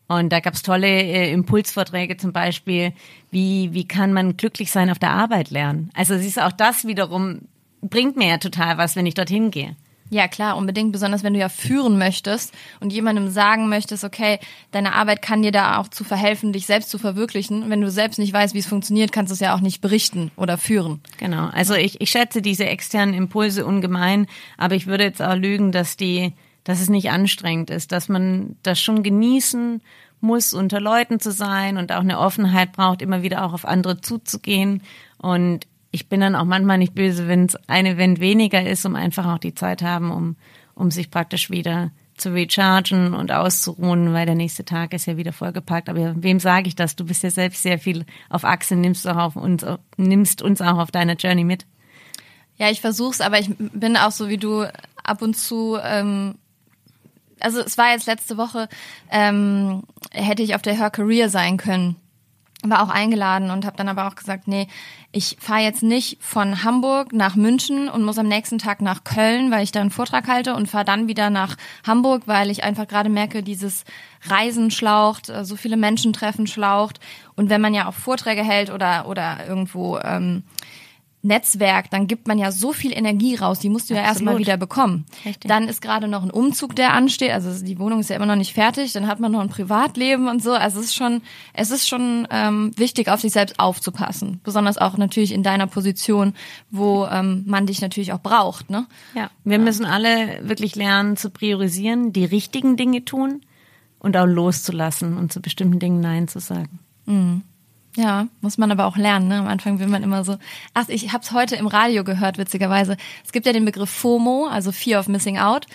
Und da gab's tolle äh, Impulsvorträge zum Beispiel, wie, wie kann man glücklich sein auf der Arbeit lernen. Also siehst du, auch das wiederum bringt mir ja total was, wenn ich dorthin gehe. Ja, klar, unbedingt, besonders wenn du ja führen möchtest und jemandem sagen möchtest, okay, deine Arbeit kann dir da auch zu verhelfen, dich selbst zu verwirklichen. Wenn du selbst nicht weißt, wie es funktioniert, kannst du es ja auch nicht berichten oder führen. Genau. Also ich, ich schätze diese externen Impulse ungemein, aber ich würde jetzt auch lügen, dass die, dass es nicht anstrengend ist, dass man das schon genießen muss, unter Leuten zu sein und auch eine Offenheit braucht, immer wieder auch auf andere zuzugehen. Und ich bin dann auch manchmal nicht böse, wenn es ein Event weniger ist, um einfach auch die Zeit haben, um, um sich praktisch wieder zu rechargen und auszuruhen, weil der nächste Tag ist ja wieder vollgepackt. Aber wem sage ich das? Du bist ja selbst sehr viel auf Achse, nimmst auch auf uns, nimmst uns auch auf deiner Journey mit. Ja, ich versuch's, aber ich bin auch so wie du ab und zu. Ähm, also es war jetzt letzte Woche, ähm, hätte ich auf der Her Career sein können. War auch eingeladen und habe dann aber auch gesagt, nee, ich fahre jetzt nicht von Hamburg nach München und muss am nächsten Tag nach Köln, weil ich da einen Vortrag halte und fahre dann wieder nach Hamburg, weil ich einfach gerade merke, dieses Reisen schlaucht, äh, so viele Menschen treffen schlaucht. Und wenn man ja auch Vorträge hält oder, oder irgendwo ähm, Netzwerk, dann gibt man ja so viel Energie raus, die musst du ja erstmal Absolut. wieder bekommen. Richtig. Dann ist gerade noch ein Umzug, der ansteht, also die Wohnung ist ja immer noch nicht fertig, dann hat man noch ein Privatleben und so. Also es ist schon, es ist schon ähm, wichtig, auf sich selbst aufzupassen. Besonders auch natürlich in deiner Position, wo ähm, man dich natürlich auch braucht, ne? Ja, wir müssen alle wirklich lernen zu priorisieren, die richtigen Dinge tun und auch loszulassen und zu bestimmten Dingen Nein zu sagen. Ja, muss man aber auch lernen. Ne? Am Anfang will man immer so. Ach, ich habe es heute im Radio gehört, witzigerweise. Es gibt ja den Begriff FOMO, also Fear of Missing Out.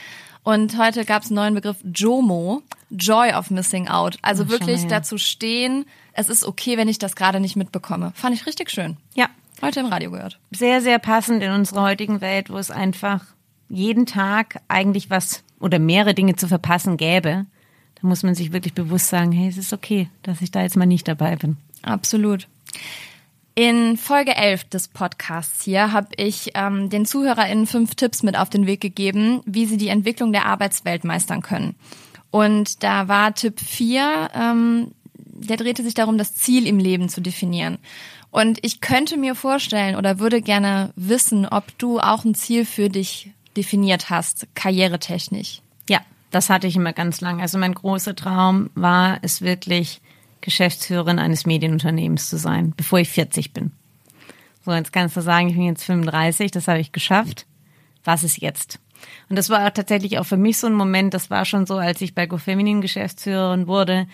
Und heute gab es einen neuen Begriff JOMO, Joy of Missing Out. Also Ach, wirklich mal her. dazu stehen, es ist okay, wenn ich das gerade nicht mitbekomme. Fand ich richtig schön. Ja, Heute im Radio gehört. sehr, sehr passend in unserer heutigen Welt, wo es einfach jeden Tag eigentlich was oder mehrere Dinge zu verpassen gäbe. Da muss man sich wirklich bewusst sagen, hey, es ist okay, dass ich da jetzt mal nicht dabei bin. Absolut. In Folge 11 des Podcasts hier habe ich ähm, den ZuhörerInnen fünf Tipps mit auf den Weg gegeben, wie sie die Entwicklung der Arbeitswelt meistern können. Und da war Tipp 4, ähm, der drehte sich darum, das Ziel im Leben zu definieren. Und ich könnte mir vorstellen oder würde gerne wissen, ob du auch ein Ziel für dich definiert hast, karrieretechnisch. Ja, das hatte ich immer ganz lange. Also mein großer Traum war es wirklich, Geschäftsführerin eines Medienunternehmens zu sein, bevor ich 40 bin. So, jetzt kannst du sagen, ich bin jetzt 35, das habe ich geschafft. Was ist jetzt? Und das war auch tatsächlich auch für mich so ein Moment, das war schon so, als ich bei GoFeminin Geschäftsführerin wurde,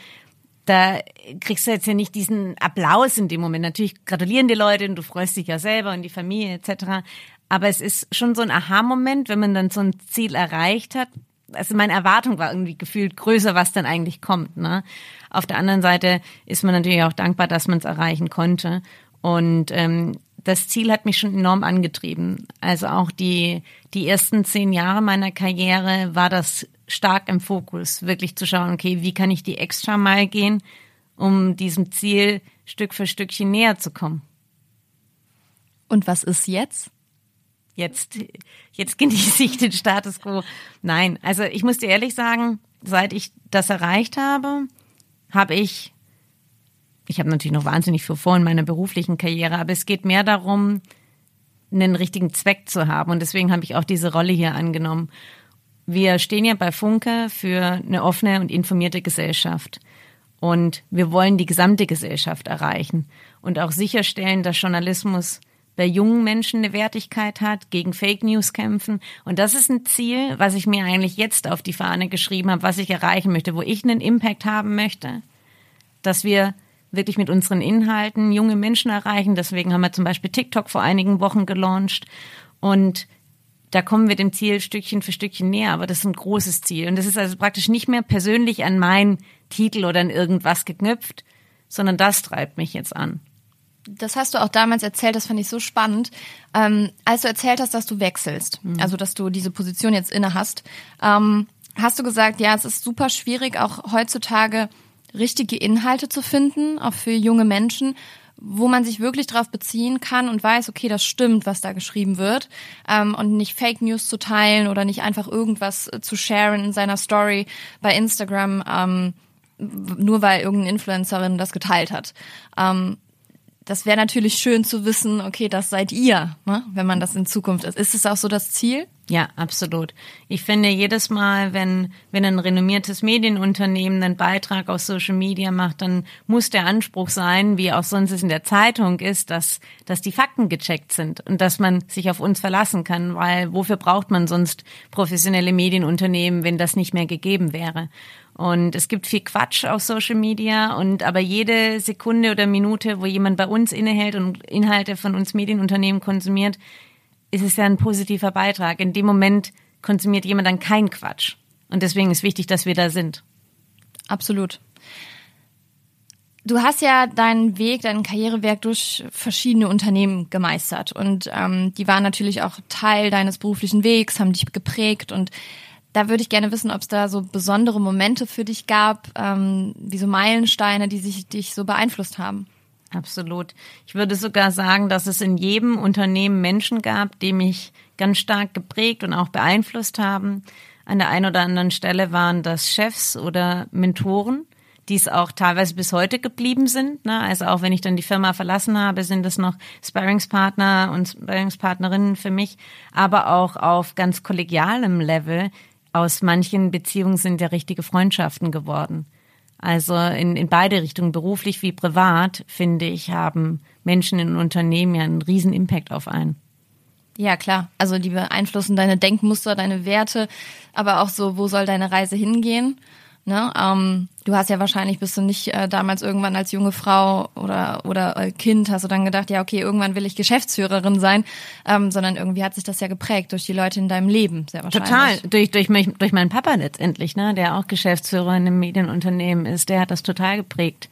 da kriegst du jetzt ja nicht diesen Applaus in dem Moment. Natürlich gratulieren die Leute und du freust dich ja selber und die Familie etc. Aber es ist schon so ein Aha-Moment, wenn man dann so ein Ziel erreicht hat. Also meine Erwartung war irgendwie gefühlt größer, was dann eigentlich kommt. Ne? Auf der anderen Seite ist man natürlich auch dankbar, dass man es erreichen konnte. Und ähm, das Ziel hat mich schon enorm angetrieben. Also auch die, die ersten zehn Jahre meiner Karriere war das stark im Fokus, wirklich zu schauen, okay, wie kann ich die extra mal gehen, um diesem Ziel Stück für Stückchen näher zu kommen. Und was ist jetzt? Jetzt, jetzt genieße ich den Status quo. Nein, also ich muss dir ehrlich sagen, seit ich das erreicht habe, habe ich, ich habe natürlich noch wahnsinnig viel vor in meiner beruflichen Karriere, aber es geht mehr darum, einen richtigen Zweck zu haben. Und deswegen habe ich auch diese Rolle hier angenommen. Wir stehen ja bei Funke für eine offene und informierte Gesellschaft. Und wir wollen die gesamte Gesellschaft erreichen und auch sicherstellen, dass Journalismus bei jungen Menschen eine Wertigkeit hat, gegen Fake News kämpfen. Und das ist ein Ziel, was ich mir eigentlich jetzt auf die Fahne geschrieben habe, was ich erreichen möchte, wo ich einen Impact haben möchte, dass wir wirklich mit unseren Inhalten junge Menschen erreichen. Deswegen haben wir zum Beispiel TikTok vor einigen Wochen gelauncht. Und da kommen wir dem Ziel Stückchen für Stückchen näher, aber das ist ein großes Ziel. Und das ist also praktisch nicht mehr persönlich an meinen Titel oder an irgendwas geknüpft, sondern das treibt mich jetzt an. Das hast du auch damals erzählt, das fand ich so spannend. Ähm, als du erzählt hast, dass du wechselst, mhm. also dass du diese Position jetzt inne hast, ähm, hast du gesagt, ja, es ist super schwierig, auch heutzutage richtige Inhalte zu finden, auch für junge Menschen, wo man sich wirklich darauf beziehen kann und weiß, okay, das stimmt, was da geschrieben wird, ähm, und nicht Fake News zu teilen oder nicht einfach irgendwas zu sharen in seiner Story bei Instagram, ähm, nur weil irgendeine Influencerin das geteilt hat. Ähm, das wäre natürlich schön zu wissen, okay, das seid ihr, ne? wenn man das in Zukunft ist. Ist es auch so das Ziel? Ja, absolut. Ich finde jedes Mal, wenn, wenn ein renommiertes Medienunternehmen einen Beitrag auf Social Media macht, dann muss der Anspruch sein, wie auch sonst es in der Zeitung ist, dass, dass die Fakten gecheckt sind und dass man sich auf uns verlassen kann, weil wofür braucht man sonst professionelle Medienunternehmen, wenn das nicht mehr gegeben wäre? Und es gibt viel Quatsch auf Social Media und aber jede Sekunde oder Minute, wo jemand bei uns innehält und Inhalte von uns Medienunternehmen konsumiert, ist es ja ein positiver Beitrag. In dem Moment konsumiert jemand dann kein Quatsch. Und deswegen ist wichtig, dass wir da sind. Absolut. Du hast ja deinen Weg, deinen Karrierewerk durch verschiedene Unternehmen gemeistert und ähm, die waren natürlich auch Teil deines beruflichen Wegs, haben dich geprägt und da würde ich gerne wissen, ob es da so besondere Momente für dich gab, ähm, wie so Meilensteine, die sich dich so beeinflusst haben. Absolut. Ich würde sogar sagen, dass es in jedem Unternehmen Menschen gab, die mich ganz stark geprägt und auch beeinflusst haben. An der einen oder anderen Stelle waren das Chefs oder Mentoren, die es auch teilweise bis heute geblieben sind. Ne? Also auch wenn ich dann die Firma verlassen habe, sind es noch Sparringspartner und Sparringspartnerinnen für mich, aber auch auf ganz kollegialem Level aus manchen Beziehungen sind ja richtige Freundschaften geworden. Also in, in beide Richtungen, beruflich wie privat, finde ich, haben Menschen in Unternehmen ja einen riesen Impact auf einen. Ja, klar. Also die beeinflussen deine Denkmuster, deine Werte, aber auch so, wo soll deine Reise hingehen? Ne? Ähm, du hast ja wahrscheinlich bist du nicht äh, damals irgendwann als junge Frau oder oder äh, Kind hast du dann gedacht, ja okay, irgendwann will ich Geschäftsführerin sein, ähm, sondern irgendwie hat sich das ja geprägt durch die Leute in deinem Leben, sehr wahrscheinlich. Total, durch durch mich, durch meinen Papa letztendlich, ne, der auch Geschäftsführer in einem Medienunternehmen ist, der hat das total geprägt.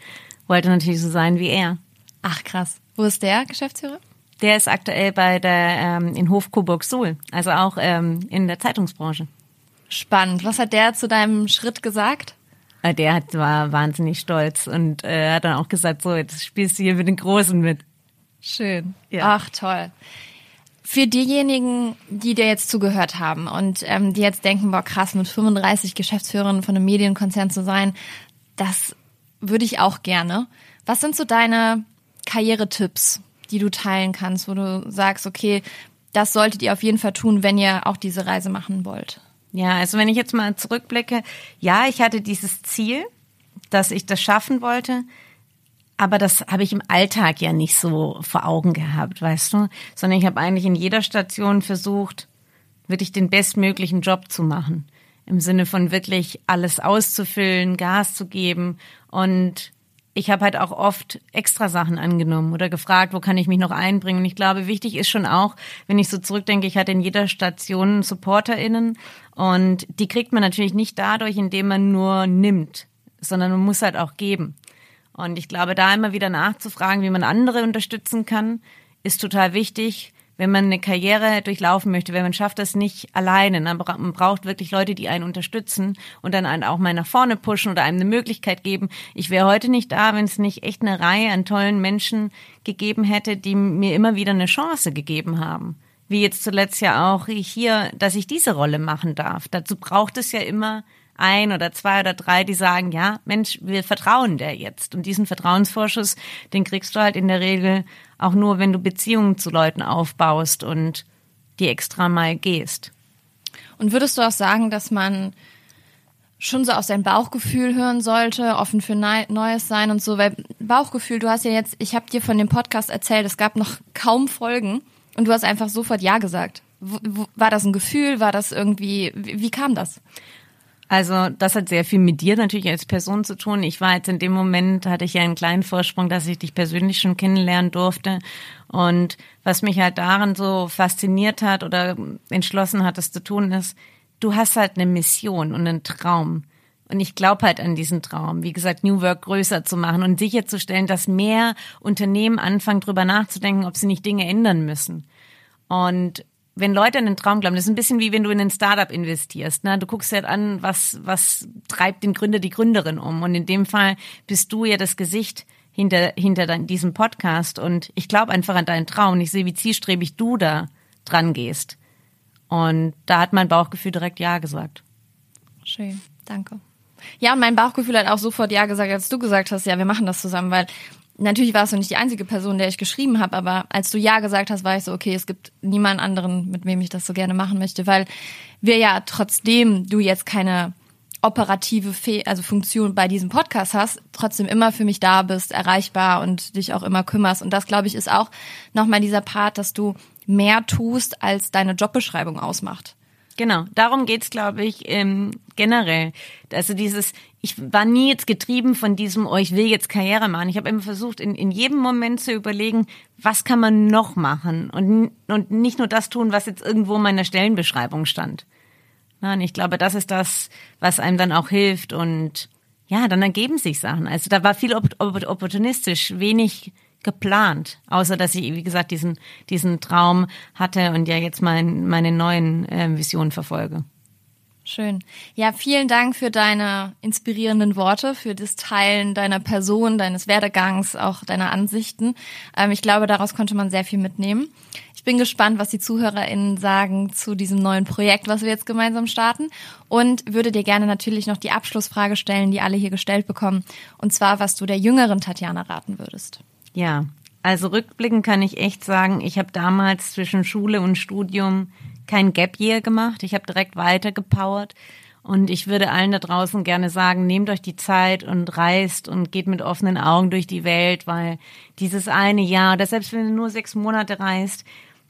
Wollte natürlich so sein wie er. Ach krass. Wo ist der Geschäftsführer? Der ist aktuell bei der ähm, in Hof Coburg Suhl, also auch ähm, in der Zeitungsbranche. Spannend. Was hat der zu deinem Schritt gesagt? Äh, der hat, war wahnsinnig stolz und äh, hat dann auch gesagt, so, jetzt spielst du hier mit den Großen mit. Schön. Ja. Ach, toll. Für diejenigen, die dir jetzt zugehört haben und ähm, die jetzt denken, boah krass, mit 35 Geschäftsführerinnen von einem Medienkonzern zu sein, das würde ich auch gerne. Was sind so deine Karrieretipps, die du teilen kannst, wo du sagst, okay, das solltet ihr auf jeden Fall tun, wenn ihr auch diese Reise machen wollt? Ja, also wenn ich jetzt mal zurückblicke, ja, ich hatte dieses Ziel, dass ich das schaffen wollte, aber das habe ich im Alltag ja nicht so vor Augen gehabt, weißt du, sondern ich habe eigentlich in jeder Station versucht, wirklich den bestmöglichen Job zu machen. Im Sinne von wirklich alles auszufüllen, Gas zu geben und ich habe halt auch oft extra Sachen angenommen oder gefragt, wo kann ich mich noch einbringen. Und ich glaube, wichtig ist schon auch, wenn ich so zurückdenke, ich hatte in jeder Station SupporterInnen und die kriegt man natürlich nicht dadurch, indem man nur nimmt, sondern man muss halt auch geben. Und ich glaube, da immer wieder nachzufragen, wie man andere unterstützen kann, ist total wichtig wenn man eine Karriere durchlaufen möchte, wenn man schafft das nicht alleine, dann man braucht wirklich Leute, die einen unterstützen und dann einen auch mal nach vorne pushen oder einem eine Möglichkeit geben. Ich wäre heute nicht da, wenn es nicht echt eine Reihe an tollen Menschen gegeben hätte, die mir immer wieder eine Chance gegeben haben. Wie jetzt zuletzt ja auch hier, dass ich diese Rolle machen darf. Dazu braucht es ja immer ein oder zwei oder drei, die sagen, ja, Mensch, wir vertrauen der jetzt. Und diesen Vertrauensvorschuss, den kriegst du halt in der Regel auch nur, wenn du Beziehungen zu Leuten aufbaust und die extra mal gehst. Und würdest du auch sagen, dass man schon so auf sein Bauchgefühl hören sollte, offen für Neues sein und so, weil Bauchgefühl, du hast ja jetzt, ich habe dir von dem Podcast erzählt, es gab noch kaum Folgen und du hast einfach sofort Ja gesagt. War das ein Gefühl? War das irgendwie, wie kam das? Also das hat sehr viel mit dir natürlich als Person zu tun. Ich war jetzt in dem Moment, hatte ich ja einen kleinen Vorsprung, dass ich dich persönlich schon kennenlernen durfte. Und was mich halt daran so fasziniert hat oder entschlossen hat, das zu tun, ist, du hast halt eine Mission und einen Traum. Und ich glaube halt an diesen Traum, wie gesagt, New Work größer zu machen und sicherzustellen, dass mehr Unternehmen anfangen, drüber nachzudenken, ob sie nicht Dinge ändern müssen. Und wenn Leute an den Traum glauben, das ist ein bisschen wie wenn du in ein Startup investierst. Ne? Du guckst halt an, was, was treibt den Gründer, die Gründerin um. Und in dem Fall bist du ja das Gesicht hinter, hinter diesem Podcast. Und ich glaube einfach an deinen Traum. Ich sehe, wie zielstrebig du da dran gehst. Und da hat mein Bauchgefühl direkt Ja gesagt. Schön, danke. Ja, und mein Bauchgefühl hat auch sofort Ja gesagt, als du gesagt hast, ja, wir machen das zusammen, weil natürlich warst du nicht die einzige Person, der ich geschrieben habe, aber als du ja gesagt hast, war ich so, okay, es gibt niemand anderen, mit wem ich das so gerne machen möchte, weil wir ja trotzdem du jetzt keine operative Fe also Funktion bei diesem Podcast hast, trotzdem immer für mich da bist, erreichbar und dich auch immer kümmerst. Und das, glaube ich, ist auch nochmal dieser Part, dass du mehr tust, als deine Jobbeschreibung ausmacht. Genau, darum geht's, glaube ich, ähm, generell. Also dieses, ich war nie jetzt getrieben von diesem, oh, ich will jetzt Karriere machen. Ich habe immer versucht, in, in jedem Moment zu überlegen, was kann man noch machen und, und nicht nur das tun, was jetzt irgendwo in meiner Stellenbeschreibung stand. Nein, ich glaube, das ist das, was einem dann auch hilft und ja, dann ergeben sich Sachen. Also da war viel opportunistisch, wenig geplant, außer dass ich, wie gesagt, diesen, diesen Traum hatte und ja jetzt mein, meine neuen äh, Visionen verfolge. Schön. Ja, vielen Dank für deine inspirierenden Worte, für das Teilen deiner Person, deines Werdegangs, auch deiner Ansichten. Ähm, ich glaube, daraus konnte man sehr viel mitnehmen. Ich bin gespannt, was die ZuhörerInnen sagen zu diesem neuen Projekt, was wir jetzt gemeinsam starten. Und würde dir gerne natürlich noch die Abschlussfrage stellen, die alle hier gestellt bekommen. Und zwar, was du der jüngeren Tatjana raten würdest. Ja, also rückblickend kann ich echt sagen, ich habe damals zwischen Schule und Studium kein Gap Year gemacht. Ich habe direkt weitergepowert. Und ich würde allen da draußen gerne sagen, nehmt euch die Zeit und reist und geht mit offenen Augen durch die Welt, weil dieses eine Jahr, oder selbst wenn ihr nur sechs Monate reist,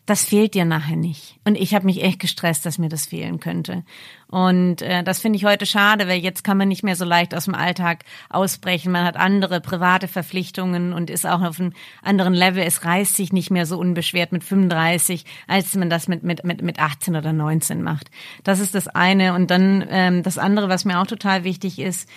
das fehlt dir nachher nicht. Und ich habe mich echt gestresst, dass mir das fehlen könnte. Und äh, das finde ich heute schade, weil jetzt kann man nicht mehr so leicht aus dem Alltag ausbrechen. Man hat andere private Verpflichtungen und ist auch auf einem anderen Level. Es reißt sich nicht mehr so unbeschwert mit 35, als man das mit, mit, mit, mit 18 oder 19 macht. Das ist das eine. Und dann ähm, das andere, was mir auch total wichtig ist,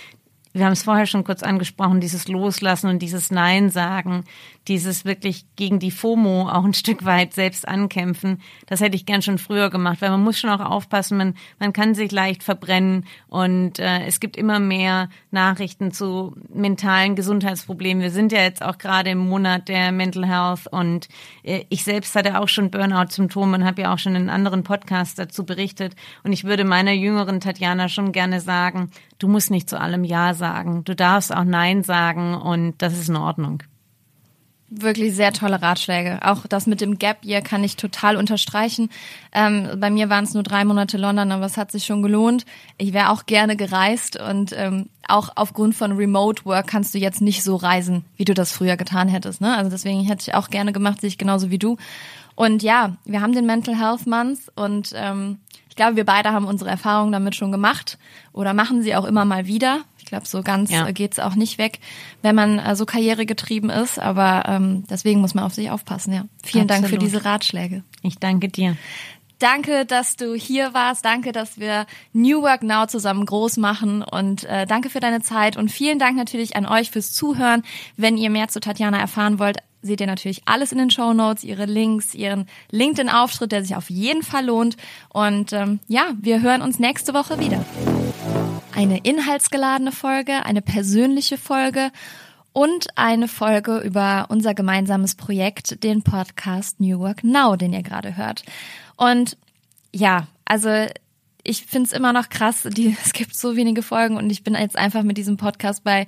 wir haben es vorher schon kurz angesprochen, dieses Loslassen und dieses Nein sagen. Dieses wirklich gegen die FOMO auch ein Stück weit selbst ankämpfen, das hätte ich gern schon früher gemacht, weil man muss schon auch aufpassen, man, man kann sich leicht verbrennen und äh, es gibt immer mehr Nachrichten zu mentalen Gesundheitsproblemen. Wir sind ja jetzt auch gerade im Monat der Mental Health und äh, ich selbst hatte auch schon Burnout-Symptome und habe ja auch schon in anderen Podcasts dazu berichtet. Und ich würde meiner jüngeren Tatjana schon gerne sagen, du musst nicht zu allem Ja sagen, du darfst auch Nein sagen und das ist in Ordnung wirklich sehr tolle Ratschläge. Auch das mit dem Gap Year kann ich total unterstreichen. Ähm, bei mir waren es nur drei Monate London, aber es hat sich schon gelohnt. Ich wäre auch gerne gereist und ähm, auch aufgrund von Remote Work kannst du jetzt nicht so reisen, wie du das früher getan hättest. Ne? Also deswegen hätte ich auch gerne gemacht, sehe ich genauso wie du. Und ja, wir haben den Mental Health Month und ähm, ich glaube, wir beide haben unsere Erfahrungen damit schon gemacht oder machen sie auch immer mal wieder glaube, so ganz ja. Äh, geht's auch nicht weg, wenn man äh, so karrieregetrieben ist. Aber ähm, deswegen muss man auf sich aufpassen. Ja, vielen Absolut. Dank für diese Ratschläge. Ich danke dir. Danke, dass du hier warst. Danke, dass wir New Work Now zusammen groß machen. Und äh, danke für deine Zeit. Und vielen Dank natürlich an euch fürs Zuhören. Wenn ihr mehr zu Tatjana erfahren wollt, seht ihr natürlich alles in den Show Notes, ihre Links, ihren LinkedIn-Auftritt, der sich auf jeden Fall lohnt. Und ähm, ja, wir hören uns nächste Woche wieder eine inhaltsgeladene Folge, eine persönliche Folge und eine Folge über unser gemeinsames Projekt, den Podcast New Work Now, den ihr gerade hört. Und ja, also ich finde es immer noch krass, die, es gibt so wenige Folgen und ich bin jetzt einfach mit diesem Podcast bei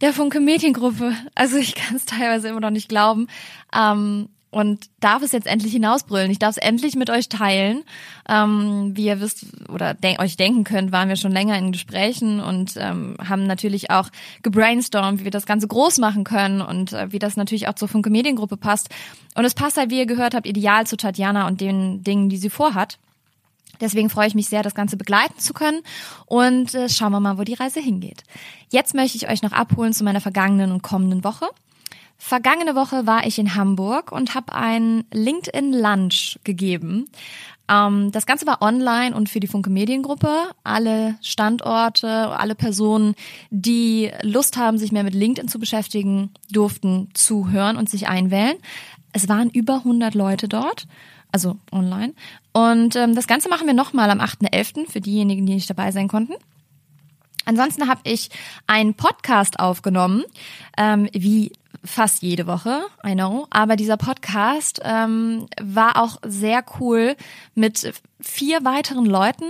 der Funke Mädchengruppe. Also ich kann es teilweise immer noch nicht glauben. Ähm, und darf es jetzt endlich hinausbrüllen. Ich darf es endlich mit euch teilen. Ähm, wie ihr wisst oder de euch denken könnt, waren wir schon länger in Gesprächen und ähm, haben natürlich auch gebrainstormt, wie wir das Ganze groß machen können und äh, wie das natürlich auch zur Funke Mediengruppe passt. Und es passt halt, wie ihr gehört habt, ideal zu Tatjana und den Dingen, die sie vorhat. Deswegen freue ich mich sehr, das Ganze begleiten zu können und äh, schauen wir mal, wo die Reise hingeht. Jetzt möchte ich euch noch abholen zu meiner vergangenen und kommenden Woche. Vergangene Woche war ich in Hamburg und habe ein LinkedIn Lunch gegeben. Ähm, das Ganze war online und für die Funke Mediengruppe. Alle Standorte, alle Personen, die Lust haben, sich mehr mit LinkedIn zu beschäftigen, durften zuhören und sich einwählen. Es waren über 100 Leute dort, also online. Und ähm, das Ganze machen wir nochmal am 8.11. für diejenigen, die nicht dabei sein konnten. Ansonsten habe ich einen Podcast aufgenommen, ähm, wie fast jede Woche, I know. Aber dieser Podcast ähm, war auch sehr cool mit vier weiteren Leuten.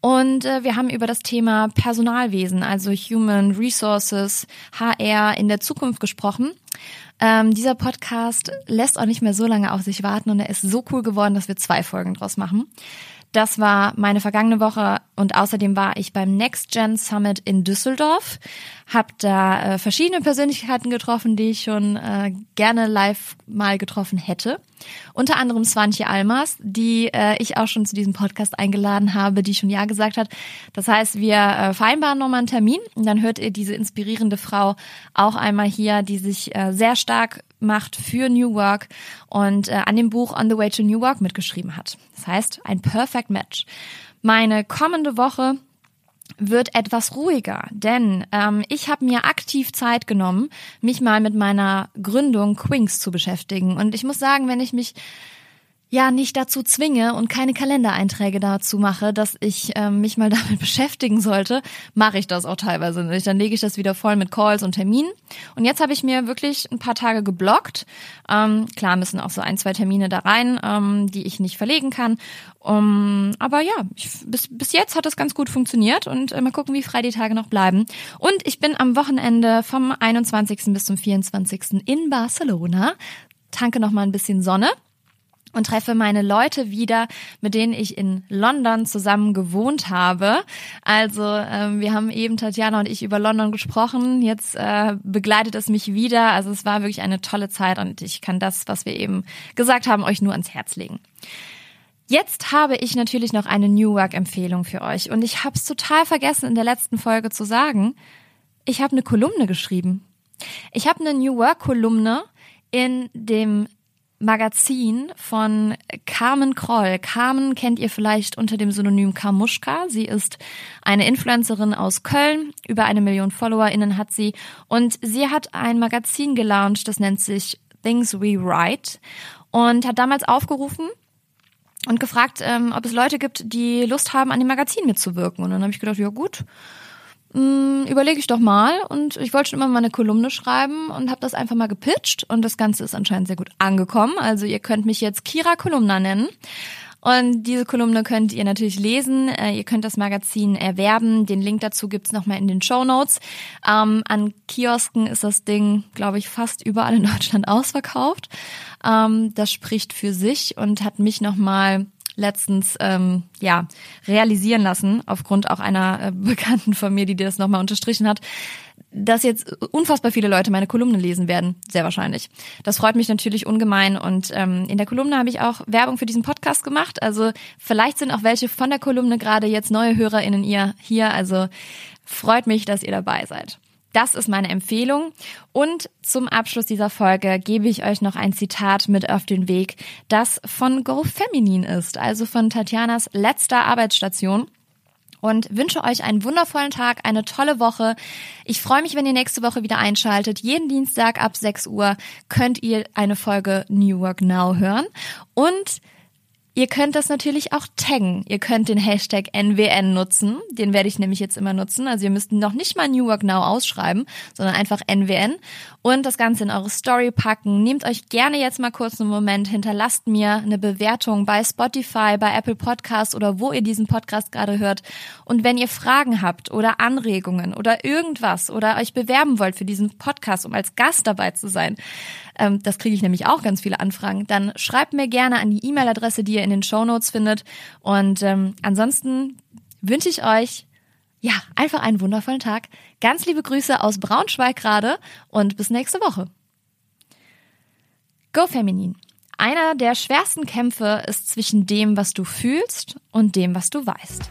Und äh, wir haben über das Thema Personalwesen, also Human Resources, HR in der Zukunft gesprochen. Ähm, dieser Podcast lässt auch nicht mehr so lange auf sich warten und er ist so cool geworden, dass wir zwei Folgen draus machen. Das war meine vergangene Woche und außerdem war ich beim Next Gen Summit in Düsseldorf, habe da äh, verschiedene Persönlichkeiten getroffen, die ich schon äh, gerne live mal getroffen hätte. Unter anderem Swantje Almas, die äh, ich auch schon zu diesem Podcast eingeladen habe, die schon ja gesagt hat. Das heißt, wir äh, vereinbaren nochmal einen Termin und dann hört ihr diese inspirierende Frau auch einmal hier, die sich äh, sehr stark macht für New Work und äh, an dem Buch On the Way to New Work mitgeschrieben hat. Das heißt, ein Perfect Match. Meine kommende Woche wird etwas ruhiger, denn ähm, ich habe mir aktiv Zeit genommen, mich mal mit meiner Gründung Quinks zu beschäftigen. Und ich muss sagen, wenn ich mich ja nicht dazu zwinge und keine Kalendereinträge dazu mache, dass ich ähm, mich mal damit beschäftigen sollte, mache ich das auch teilweise nicht. Dann lege ich das wieder voll mit Calls und Terminen. Und jetzt habe ich mir wirklich ein paar Tage geblockt. Ähm, klar müssen auch so ein, zwei Termine da rein, ähm, die ich nicht verlegen kann. Um, aber ja, ich, bis, bis jetzt hat das ganz gut funktioniert und äh, mal gucken, wie frei die Tage noch bleiben. Und ich bin am Wochenende vom 21. bis zum 24. in Barcelona. Tanke noch mal ein bisschen Sonne und treffe meine Leute wieder, mit denen ich in London zusammen gewohnt habe. Also ähm, wir haben eben Tatjana und ich über London gesprochen. Jetzt äh, begleitet es mich wieder. Also es war wirklich eine tolle Zeit und ich kann das, was wir eben gesagt haben, euch nur ans Herz legen. Jetzt habe ich natürlich noch eine New Work Empfehlung für euch und ich habe es total vergessen in der letzten Folge zu sagen. Ich habe eine Kolumne geschrieben. Ich habe eine New Work Kolumne in dem Magazin von Carmen Kroll. Carmen kennt ihr vielleicht unter dem Synonym Karmuschka. Sie ist eine Influencerin aus Köln. Über eine Million FollowerInnen hat sie. Und sie hat ein Magazin gelauncht, das nennt sich Things We Write und hat damals aufgerufen, und gefragt, ähm, ob es Leute gibt, die Lust haben, an dem Magazin mitzuwirken. Und dann habe ich gedacht, ja gut, überlege ich doch mal. Und ich wollte schon immer mal eine Kolumne schreiben und habe das einfach mal gepitcht. Und das Ganze ist anscheinend sehr gut angekommen. Also ihr könnt mich jetzt Kira Kolumna nennen. Und diese Kolumne könnt ihr natürlich lesen. Äh, ihr könnt das Magazin erwerben. Den Link dazu gibt's nochmal in den Show Notes. Ähm, an Kiosken ist das Ding, glaube ich, fast überall in Deutschland ausverkauft. Ähm, das spricht für sich und hat mich nochmal letztens ähm, ja realisieren lassen, aufgrund auch einer äh, Bekannten von mir, die dir das nochmal unterstrichen hat, dass jetzt unfassbar viele Leute meine Kolumne lesen werden, sehr wahrscheinlich. Das freut mich natürlich ungemein und ähm, in der Kolumne habe ich auch Werbung für diesen Podcast gemacht. Also vielleicht sind auch welche von der Kolumne gerade jetzt neue HörerInnen ihr hier. Also freut mich, dass ihr dabei seid. Das ist meine Empfehlung. Und zum Abschluss dieser Folge gebe ich euch noch ein Zitat mit auf den Weg, das von Go Feminin ist, also von Tatjanas letzter Arbeitsstation und wünsche euch einen wundervollen Tag, eine tolle Woche. Ich freue mich, wenn ihr nächste Woche wieder einschaltet. Jeden Dienstag ab 6 Uhr könnt ihr eine Folge New Work Now hören und Ihr könnt das natürlich auch taggen. Ihr könnt den Hashtag NWN nutzen. Den werde ich nämlich jetzt immer nutzen. Also ihr müsst noch nicht mal New Work Now ausschreiben, sondern einfach NWN und das Ganze in eure Story packen. Nehmt euch gerne jetzt mal kurz einen Moment, hinterlasst mir eine Bewertung bei Spotify, bei Apple Podcasts oder wo ihr diesen Podcast gerade hört. Und wenn ihr Fragen habt oder Anregungen oder irgendwas oder euch bewerben wollt für diesen Podcast, um als Gast dabei zu sein, ähm, das kriege ich nämlich auch ganz viele Anfragen, dann schreibt mir gerne an die E-Mail-Adresse, die ihr in den Show Notes findet. Und ähm, ansonsten wünsche ich euch ja einfach einen wundervollen Tag. Ganz liebe Grüße aus Braunschweig gerade und bis nächste Woche. Go Feminin. Einer der schwersten Kämpfe ist zwischen dem, was du fühlst und dem, was du weißt.